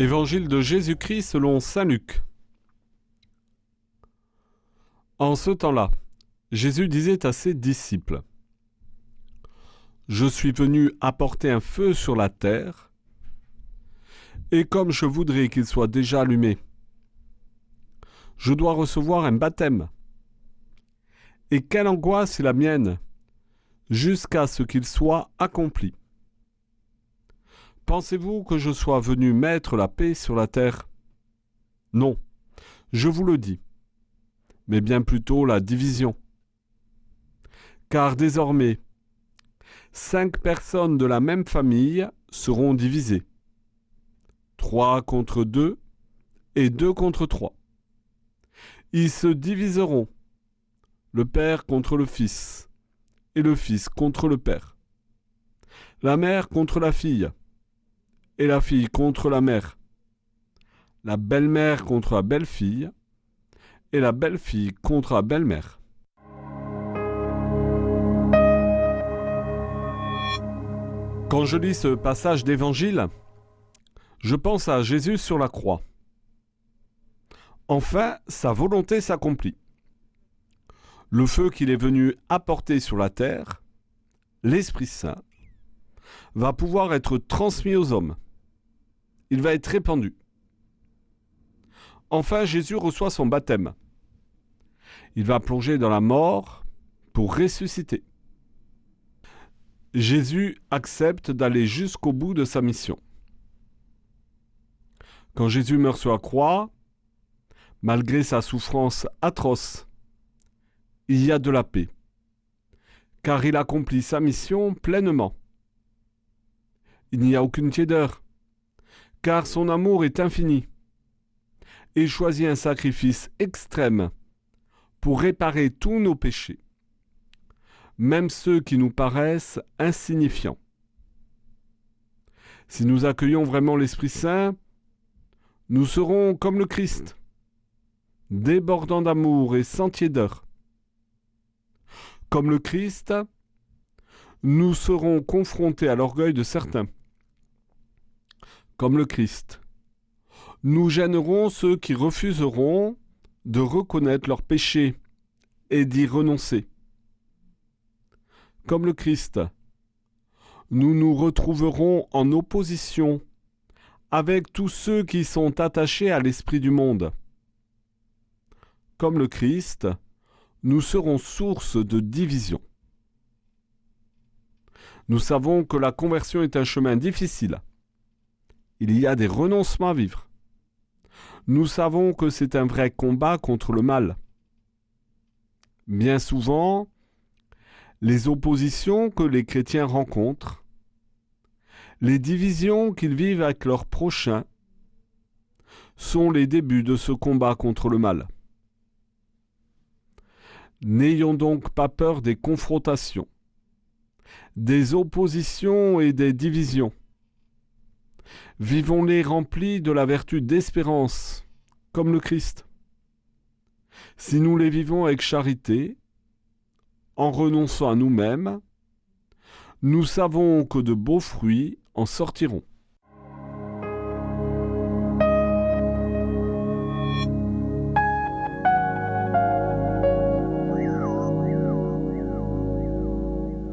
Évangile de Jésus-Christ selon Saint Luc. En ce temps-là, Jésus disait à ses disciples, Je suis venu apporter un feu sur la terre, et comme je voudrais qu'il soit déjà allumé, je dois recevoir un baptême. Et quelle angoisse est la mienne, jusqu'à ce qu'il soit accompli. Pensez-vous que je sois venu mettre la paix sur la terre? Non, je vous le dis, mais bien plutôt la division. Car désormais, cinq personnes de la même famille seront divisées. Trois contre deux et deux contre trois. Ils se diviseront, le Père contre le Fils, et le Fils contre le Père, la mère contre la fille, et la fille contre la mère, la belle-mère contre la belle-fille, et la belle-fille contre la belle-mère. Quand je lis ce passage d'évangile, je pense à Jésus sur la croix. Enfin, sa volonté s'accomplit. Le feu qu'il est venu apporter sur la terre, l'Esprit Saint, va pouvoir être transmis aux hommes il va être répandu. Enfin, Jésus reçoit son baptême. Il va plonger dans la mort pour ressusciter. Jésus accepte d'aller jusqu'au bout de sa mission. Quand Jésus meurt sur la croix, malgré sa souffrance atroce, il y a de la paix, car il accomplit sa mission pleinement. Il n'y a aucune tiédeur, car son amour est infini. Il choisit un sacrifice extrême pour réparer tous nos péchés, même ceux qui nous paraissent insignifiants. Si nous accueillons vraiment l'Esprit Saint, nous serons comme le Christ, débordant d'amour et sans tiédeur. Comme le Christ, nous serons confrontés à l'orgueil de certains comme le Christ. Nous gênerons ceux qui refuseront de reconnaître leurs péchés et d'y renoncer. Comme le Christ, nous nous retrouverons en opposition avec tous ceux qui sont attachés à l'esprit du monde. Comme le Christ, nous serons source de division. Nous savons que la conversion est un chemin difficile il y a des renoncements à vivre. Nous savons que c'est un vrai combat contre le mal. Bien souvent, les oppositions que les chrétiens rencontrent, les divisions qu'ils vivent avec leurs prochains, sont les débuts de ce combat contre le mal. N'ayons donc pas peur des confrontations, des oppositions et des divisions. Vivons-les remplis de la vertu d'espérance, comme le Christ. Si nous les vivons avec charité, en renonçant à nous-mêmes, nous savons que de beaux fruits en sortiront.